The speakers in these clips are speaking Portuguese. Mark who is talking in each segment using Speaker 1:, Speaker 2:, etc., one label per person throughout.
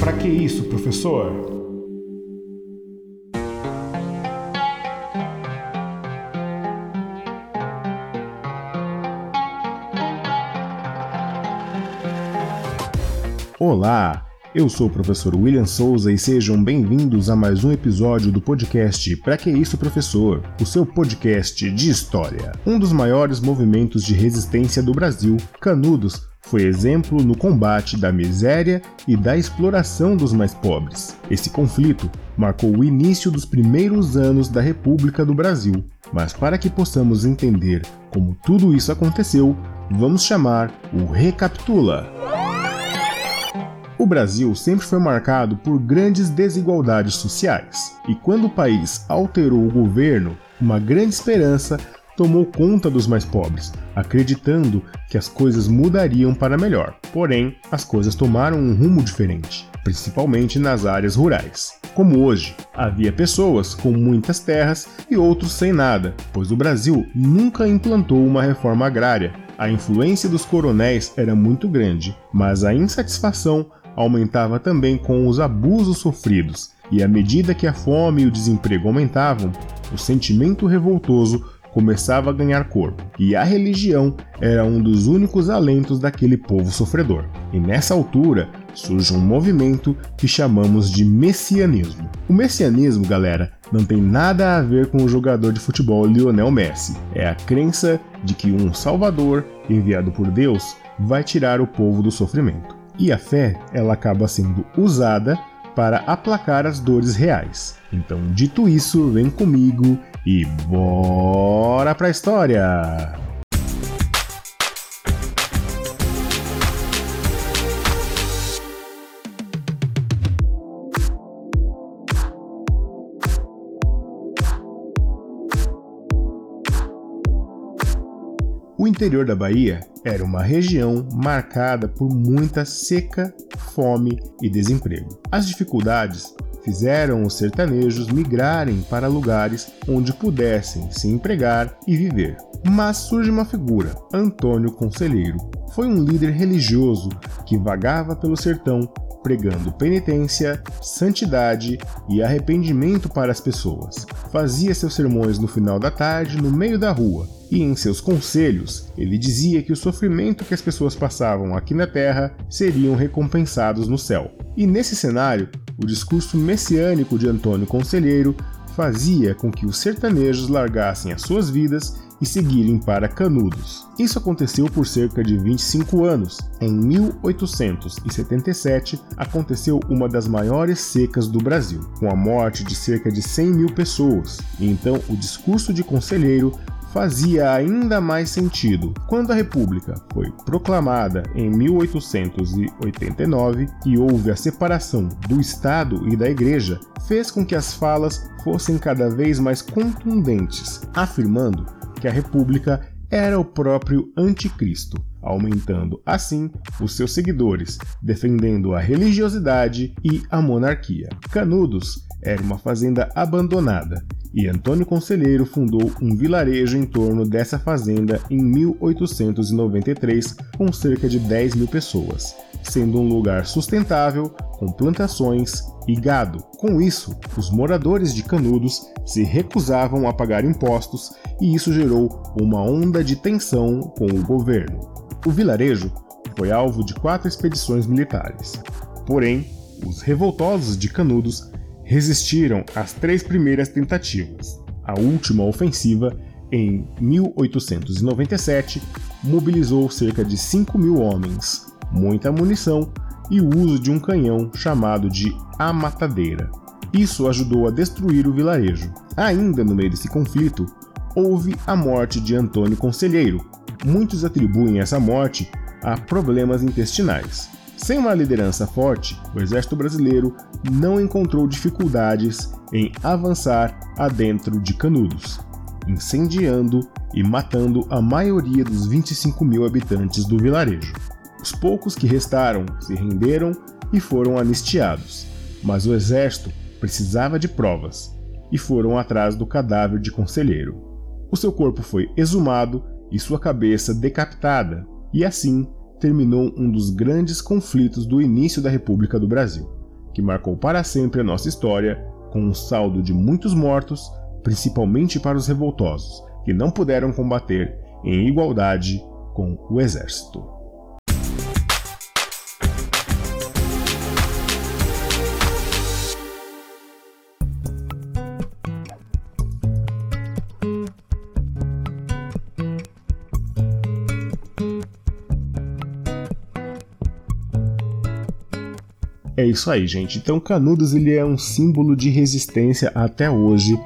Speaker 1: Para que isso, professor? Olá, eu sou o professor William Souza e sejam bem-vindos a mais um episódio do podcast Pra Que Isso Professor, o seu podcast de história. Um dos maiores movimentos de resistência do Brasil, Canudos, foi exemplo no combate da miséria e da exploração dos mais pobres. Esse conflito marcou o início dos primeiros anos da República do Brasil. Mas para que possamos entender como tudo isso aconteceu, vamos chamar o Recapitula. O Brasil sempre foi marcado por grandes desigualdades sociais, e quando o país alterou o governo, uma grande esperança tomou conta dos mais pobres, acreditando que as coisas mudariam para melhor. Porém, as coisas tomaram um rumo diferente, principalmente nas áreas rurais. Como hoje, havia pessoas com muitas terras e outros sem nada, pois o Brasil nunca implantou uma reforma agrária. A influência dos coronéis era muito grande, mas a insatisfação aumentava também com os abusos sofridos, e à medida que a fome e o desemprego aumentavam, o sentimento revoltoso começava a ganhar corpo, e a religião era um dos únicos alentos daquele povo sofredor. E nessa altura surge um movimento que chamamos de messianismo. O messianismo, galera, não tem nada a ver com o jogador de futebol Lionel Messi. É a crença de que um Salvador, enviado por Deus, vai tirar o povo do sofrimento. E a fé, ela acaba sendo usada para aplacar as dores reais. Então, dito isso, vem comigo e bora pra história! O interior da Bahia era uma região marcada por muita seca, fome e desemprego. As dificuldades fizeram os sertanejos migrarem para lugares onde pudessem se empregar e viver. Mas surge uma figura, Antônio Conselheiro. Foi um líder religioso que vagava pelo sertão pregando penitência, santidade e arrependimento para as pessoas. Fazia seus sermões no final da tarde, no meio da rua, e em seus conselhos ele dizia que o sofrimento que as pessoas passavam aqui na terra seriam recompensados no céu. E nesse cenário, o discurso messiânico de Antônio Conselheiro fazia com que os sertanejos largassem as suas vidas e seguirem para Canudos. Isso aconteceu por cerca de 25 anos. Em 1877 aconteceu uma das maiores secas do Brasil, com a morte de cerca de 100 mil pessoas. E então o discurso de Conselheiro fazia ainda mais sentido. Quando a República foi proclamada em 1889 e houve a separação do Estado e da Igreja, fez com que as falas fossem cada vez mais contundentes, afirmando que a República era o próprio Anticristo, aumentando assim os seus seguidores, defendendo a religiosidade e a monarquia. Canudos era uma fazenda abandonada e Antônio Conselheiro fundou um vilarejo em torno dessa fazenda em 1893 com cerca de 10 mil pessoas, sendo um lugar sustentável com plantações e gado. Com isso, os moradores de Canudos se recusavam a pagar impostos e isso gerou uma onda de tensão com o governo. O vilarejo foi alvo de quatro expedições militares. Porém, os revoltosos de Canudos resistiram às três primeiras tentativas. A última ofensiva, em 1897, mobilizou cerca de 5 mil homens, muita munição e o uso de um canhão chamado de amatadeira. Isso ajudou a destruir o vilarejo. Ainda no meio desse conflito, houve a morte de Antônio Conselheiro. Muitos atribuem essa morte a problemas intestinais. Sem uma liderança forte, o exército brasileiro não encontrou dificuldades em avançar adentro de Canudos, incendiando e matando a maioria dos 25 mil habitantes do vilarejo. Os poucos que restaram se renderam e foram anistiados, mas o exército precisava de provas e foram atrás do cadáver de conselheiro. O seu corpo foi exumado e sua cabeça decapitada, e assim terminou um dos grandes conflitos do início da República do Brasil. que marcou para sempre a nossa história, com um saldo de muitos mortos, principalmente para os revoltosos, que não puderam combater em igualdade com o exército. É isso aí, gente. Então, Canudos ele é um símbolo de resistência até hoje.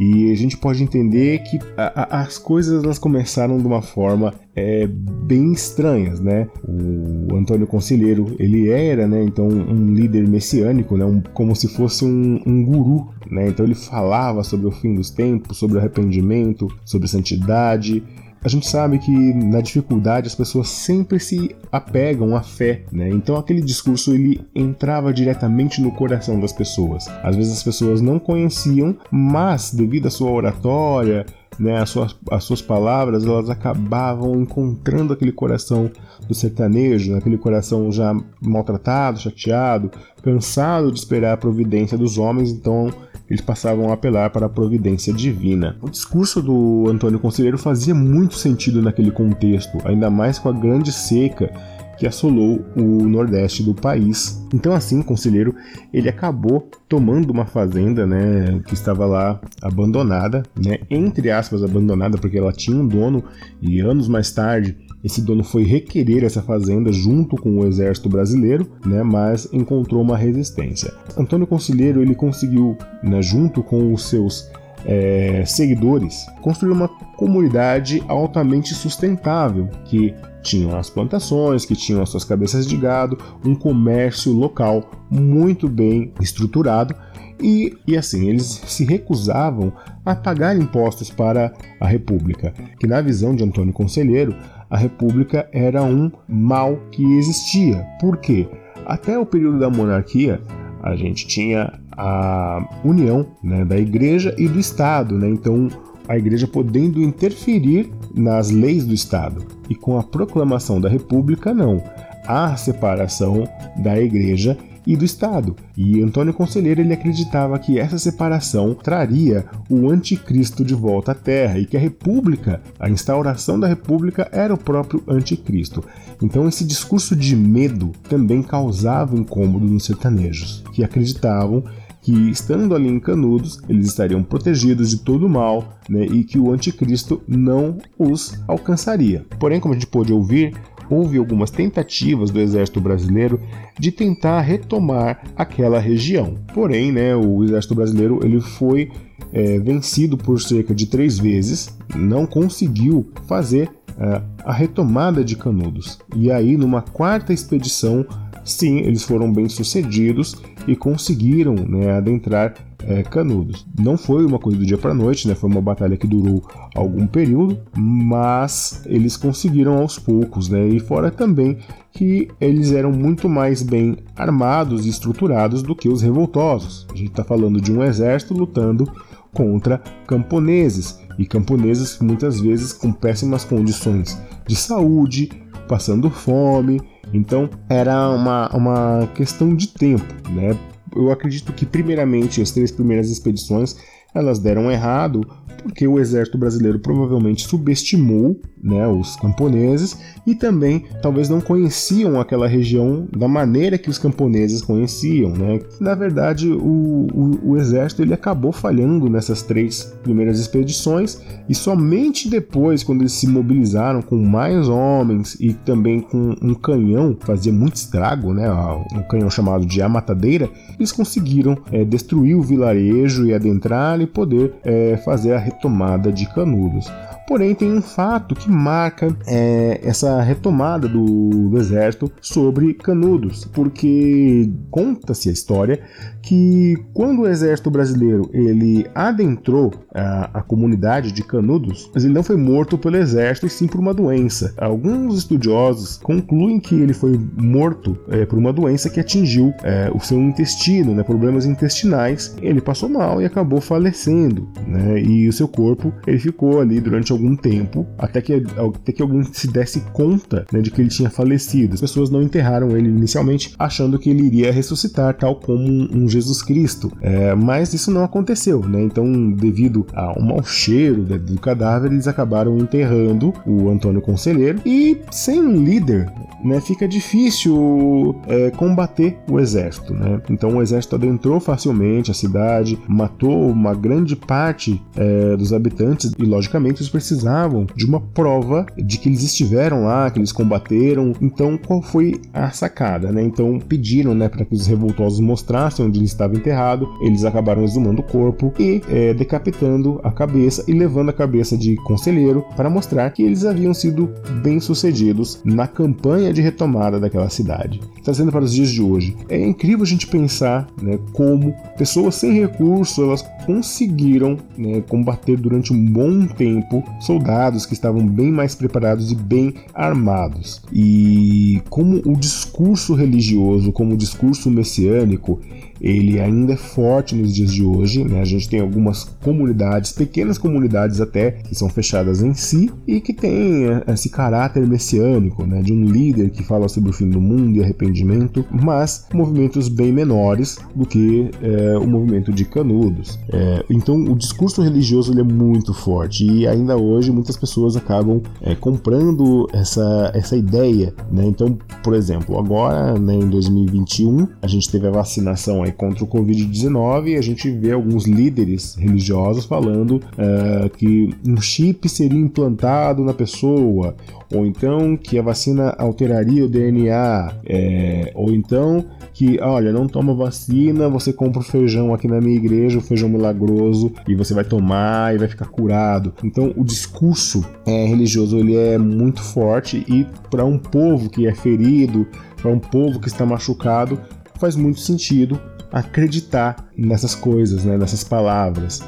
Speaker 1: E a gente pode entender que a, a, as coisas elas começaram de uma forma é, bem estranhas, né? O Antônio Conselheiro ele era, né? Então um líder messiânico, né? Um, como se fosse um, um guru, né? Então ele falava sobre o fim dos tempos, sobre o arrependimento, sobre santidade a gente sabe que na dificuldade as pessoas sempre se apegam à fé, né? Então aquele discurso ele entrava diretamente no coração das pessoas. Às vezes as pessoas não conheciam, mas devido à sua oratória, né, as suas, as suas palavras elas acabavam encontrando aquele coração do sertanejo, aquele coração já maltratado, chateado, cansado de esperar a providência dos homens, então eles passavam a apelar para a providência divina. O discurso do Antônio Conselheiro fazia muito sentido naquele contexto, ainda mais com a grande seca que assolou o nordeste do país. Então assim, o conselheiro, ele acabou tomando uma fazenda, né, que estava lá abandonada, né, entre aspas abandonada, porque ela tinha um dono e anos mais tarde esse dono foi requerer essa fazenda junto com o exército brasileiro, né, mas encontrou uma resistência. Antônio Conselheiro ele conseguiu, né, junto com os seus é, seguidores, construir uma comunidade altamente sustentável que tinham as plantações, que tinham as suas cabeças de gado, um comércio local muito bem estruturado e, e assim, eles se recusavam a pagar impostos para a República, que na visão de Antônio Conselheiro, a República era um mal que existia. Por quê? Até o período da monarquia, a gente tinha a união né, da Igreja e do Estado, né? então a Igreja podendo interferir nas leis do Estado. E com a proclamação da República, não. Há separação da Igreja e do Estado. E Antônio Conselheiro ele acreditava que essa separação traria o anticristo de volta à Terra e que a República, a instauração da República era o próprio anticristo. Então esse discurso de medo também causava incômodo nos sertanejos, que acreditavam que estando ali em Canudos, eles estariam protegidos de todo o mal, né, e que o anticristo não os alcançaria. Porém, como a gente pôde ouvir, houve algumas tentativas do exército brasileiro de tentar retomar aquela região. Porém, né, o exército brasileiro ele foi é, vencido por cerca de três vezes, não conseguiu fazer é, a retomada de Canudos. E aí, numa quarta expedição, sim, eles foram bem sucedidos e conseguiram né, adentrar é, Canudos. Não foi uma coisa do dia para noite, né? Foi uma batalha que durou algum período, mas eles conseguiram aos poucos, né? E fora também que eles eram muito mais bem armados e estruturados do que os revoltosos. A gente está falando de um exército lutando contra camponeses e camponeses muitas vezes com péssimas condições de saúde, passando fome. Então era uma, uma questão de tempo, né? eu acredito que primeiramente as três primeiras expedições elas deram errado porque o exército brasileiro provavelmente subestimou né, os camponeses e também talvez não conheciam aquela região da maneira que os camponeses conheciam. Né? Na verdade, o, o, o exército ele acabou falhando nessas três primeiras expedições e somente depois, quando eles se mobilizaram com mais homens e também com um canhão, fazia muito estrago, né, um canhão chamado de Amatadeira, eles conseguiram é, destruir o vilarejo e adentrar e poder é, fazer a retomada de Canudos. Porém, tem um fato que marca é, essa retomada do, do, exército sobre Canudos, porque conta-se a história que quando o exército brasileiro ele adentrou a, a, comunidade de Canudos, ele não foi morto pelo exército e sim por uma doença. Alguns estudiosos concluem que ele foi morto é, por uma doença que atingiu é, o seu intestino, né, problemas intestinais. Ele passou mal e acabou falecendo, né, e o seu corpo ele ficou ali durante algum tempo, até que, até que alguém se desse conta né, de que ele tinha falecido. As pessoas não enterraram ele inicialmente, achando que ele iria ressuscitar, tal como um, um Jesus Cristo. É, mas isso não aconteceu, né? Então, devido ao mau cheiro do cadáver, eles acabaram enterrando o Antônio Conselheiro e sem um líder, né, fica difícil é, combater o exército, né? Então o exército adentrou facilmente a cidade, matou uma grande parte é, dos habitantes e logicamente eles precisavam de uma prova de que eles estiveram lá, que eles combateram. Então qual foi a sacada, né? Então pediram, né, para que os revoltosos mostrassem onde ele estava enterrado. Eles acabaram exumando o corpo e é, decapitando a cabeça e levando a cabeça de conselheiro para mostrar que eles haviam sido bem sucedidos na campanha de retomada daquela cidade. Trazendo para os dias de hoje, é incrível a gente pensar né, como pessoas sem recurso elas conseguiram né, combater durante um bom tempo soldados que estavam bem mais preparados e bem armados. E como o discurso religioso, como o discurso messiânico, ele ainda é forte nos dias de hoje. Né? A gente tem algumas comunidades, pequenas comunidades até, que são fechadas em si e que tem é, esse caráter messiânico, né? de um líder que fala sobre o fim do mundo e arrependimento, mas movimentos bem menores do que é, o movimento de Canudos. É, então, o discurso religioso é muito forte e ainda hoje muitas pessoas acabam é, comprando essa, essa ideia. Né? Então, por exemplo, agora né, em 2021 a gente teve a vacinação aí contra o Covid-19, a gente vê alguns líderes religiosos falando uh, que um chip seria implantado na pessoa, ou então que a vacina alteraria o DNA, é, ou então que, olha, não toma vacina, você compra o feijão aqui na minha igreja, o feijão milagroso, e você vai tomar e vai ficar curado. Então, o discurso é, religioso ele é muito forte e para um povo que é ferido, para um povo que está machucado, faz muito sentido acreditar nessas coisas, né, nessas palavras.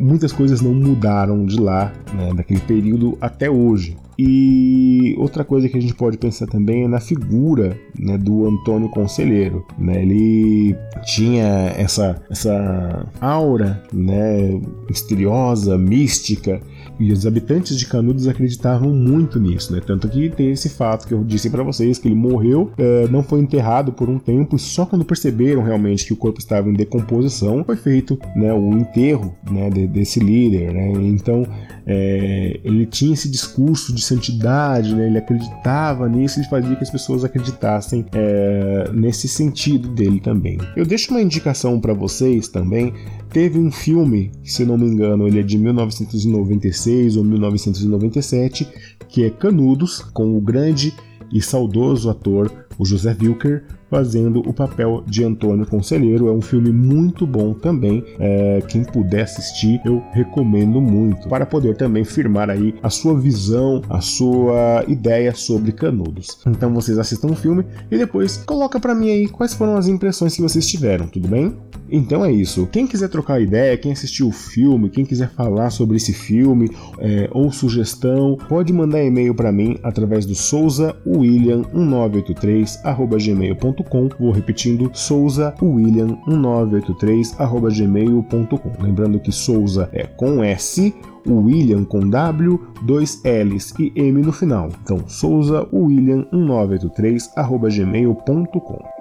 Speaker 1: Muitas coisas não mudaram de lá, né, daquele período até hoje. E outra coisa que a gente pode pensar também é na figura né, do Antônio Conselheiro. Né? Ele tinha essa, essa aura né, misteriosa, mística, e os habitantes de Canudos acreditavam muito nisso, né? Tanto que tem esse fato que eu disse para vocês que ele morreu, é, não foi enterrado por um tempo, e só quando perceberam realmente que o corpo estava em decomposição foi feito, né, o enterro, né, de, desse líder, né? Então é, ele tinha esse discurso de santidade, né? ele acreditava nisso e fazia que as pessoas acreditassem é, nesse sentido dele também. Eu deixo uma indicação para vocês também. Teve um filme, se não me engano, ele é de 1996 ou 1997, que é Canudos, com o grande e saudoso ator o José Wilker fazendo o papel de Antônio Conselheiro. É um filme muito bom também. É, quem puder assistir, eu recomendo muito para poder também firmar aí a sua visão, a sua ideia sobre Canudos. Então vocês assistam o filme e depois coloca para mim aí quais foram as impressões que vocês tiveram, tudo bem? Então é isso. Quem quiser trocar ideia, quem assistiu o filme, quem quiser falar sobre esse filme é, ou sugestão, pode mandar e-mail para mim através do Souza William 1983 gmail.com. Vou repetindo, Souza William 1983 gmail.com. Lembrando que Souza é com S William com W, dois L's e M no final. Então, Souza William 1983 gmail.com.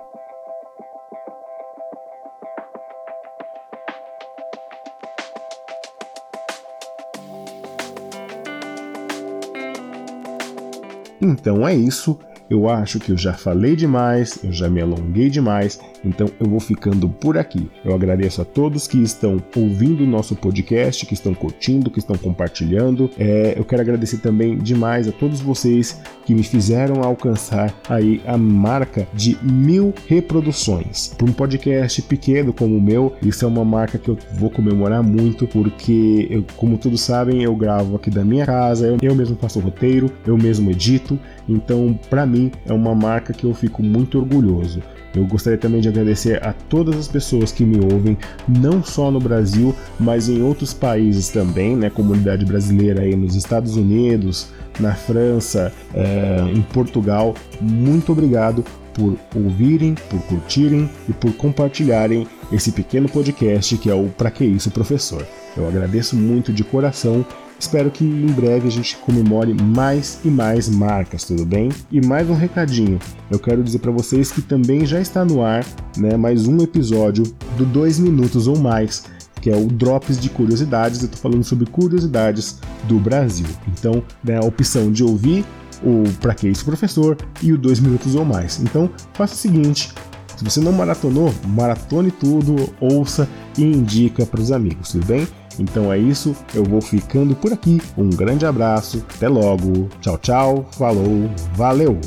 Speaker 1: Então é isso. Eu acho que eu já falei demais, eu já me alonguei demais, então eu vou ficando por aqui. Eu agradeço a todos que estão ouvindo o nosso podcast, que estão curtindo, que estão compartilhando. É, eu quero agradecer também demais a todos vocês que me fizeram alcançar aí a marca de mil reproduções. Para um podcast pequeno como o meu, isso é uma marca que eu vou comemorar muito, porque, eu, como todos sabem, eu gravo aqui da minha casa, eu, eu mesmo faço o roteiro, eu mesmo edito, então para mim é uma marca que eu fico muito orgulhoso. Eu gostaria também de agradecer a todas as pessoas que me ouvem, não só no Brasil, mas em outros países também, né? Comunidade brasileira aí nos Estados Unidos, na França, é, em Portugal. Muito obrigado por ouvirem, por curtirem e por compartilharem esse pequeno podcast que é o Pra Que Isso Professor. Eu agradeço muito de coração Espero que em breve a gente comemore mais e mais marcas, tudo bem? E mais um recadinho, eu quero dizer para vocês que também já está no ar, né, mais um episódio do 2 minutos ou mais que é o Drops de Curiosidades. Eu estou falando sobre curiosidades do Brasil. Então, né, a opção de ouvir o Pra Que Isso Professor e o 2 Minutos ou Mais. Então, faça o seguinte: se você não maratonou, maratone tudo, ouça e indica para os amigos, tudo bem? Então é isso, eu vou ficando por aqui. Um grande abraço, até logo, tchau, tchau, falou, valeu!